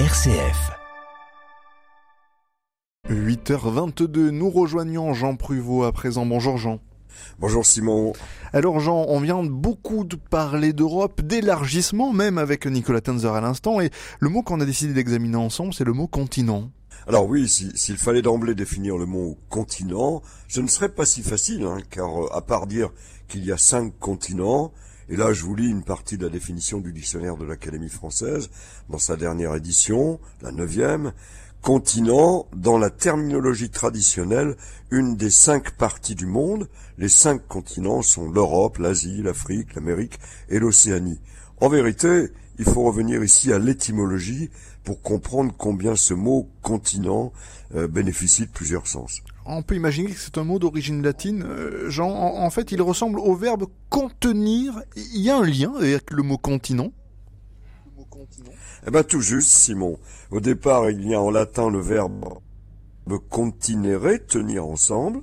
RCF. 8h22, nous rejoignons Jean Pruvot à présent. Bonjour Jean. Bonjour Simon. Alors Jean, on vient beaucoup de parler d'Europe, d'élargissement même avec Nicolas Tenzer à l'instant, et le mot qu'on a décidé d'examiner ensemble, c'est le mot continent. Alors oui, s'il fallait d'emblée définir le mot continent, ce ne serait pas si facile, hein, car euh, à part dire qu'il y a cinq continents, et là je vous lis une partie de la définition du dictionnaire de l'Académie française, dans sa dernière édition, la neuvième, continent, dans la terminologie traditionnelle, une des cinq parties du monde. Les cinq continents sont l'Europe, l'Asie, l'Afrique, l'Amérique et l'Océanie. En vérité, il faut revenir ici à l'étymologie pour comprendre combien ce mot continent euh, bénéficie de plusieurs sens. On peut imaginer que c'est un mot d'origine latine. Euh, Jean, en, fait, il ressemble au verbe contenir. Il y a un lien avec le mot continent? Eh ben tout juste, Simon. Au départ, il y a en latin le verbe continere, tenir ensemble,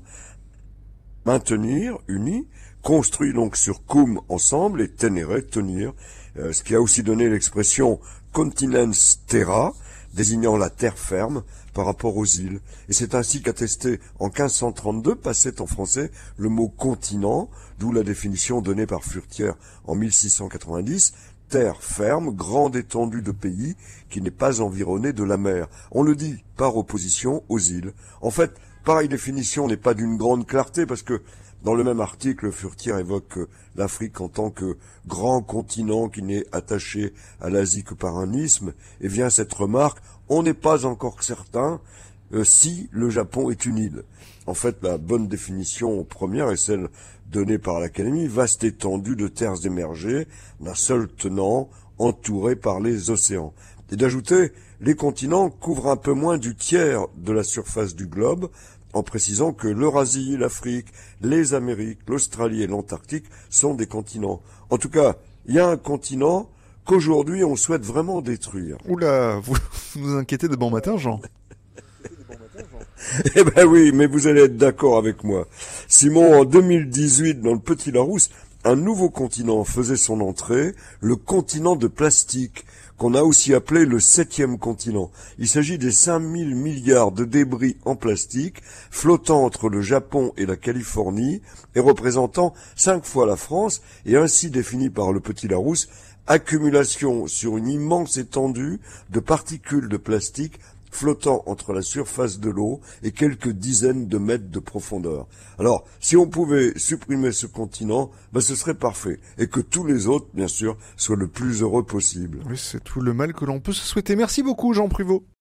maintenir, uni, construit donc sur cum ensemble et tenere, tenir, euh, ce qui a aussi donné l'expression continens terra, désignant la terre ferme par rapport aux îles. Et c'est ainsi qu'attesté en 1532 passait en français le mot continent, d'où la définition donnée par Furtière en 1690, terre ferme, grande étendue de pays qui n'est pas environnée de la mer. On le dit par opposition aux îles. En fait, pareille définition n'est pas d'une grande clarté parce que dans le même article, Furtière évoque l'Afrique en tant que grand continent qui n'est attaché à l'Asie que par un isthme, et vient cette remarque, on n'est pas encore certain euh, si le Japon est une île. En fait, la bonne définition première est celle donnée par l'Académie, vaste étendue de terres émergées, d'un seul tenant, entouré par les océans. Et d'ajouter, les continents couvrent un peu moins du tiers de la surface du globe, en précisant que l'Eurasie, l'Afrique, les Amériques, l'Australie et l'Antarctique sont des continents. En tout cas, il y a un continent qu'aujourd'hui on souhaite vraiment détruire. Oula, vous vous inquiétez de bon matin, Jean Eh ben oui, mais vous allez être d'accord avec moi. Simon, en 2018, dans le Petit Larousse, un nouveau continent faisait son entrée, le continent de plastique, qu'on a aussi appelé le septième continent. Il s'agit des 5000 milliards de débris en plastique flottant entre le Japon et la Californie et représentant cinq fois la France et ainsi défini par le Petit Larousse, accumulation sur une immense étendue de particules de plastique flottant entre la surface de l'eau et quelques dizaines de mètres de profondeur. Alors, si on pouvait supprimer ce continent, ben ce serait parfait. Et que tous les autres, bien sûr, soient le plus heureux possible. Oui, c'est tout le mal que l'on peut se souhaiter. Merci beaucoup, Jean Pruvot.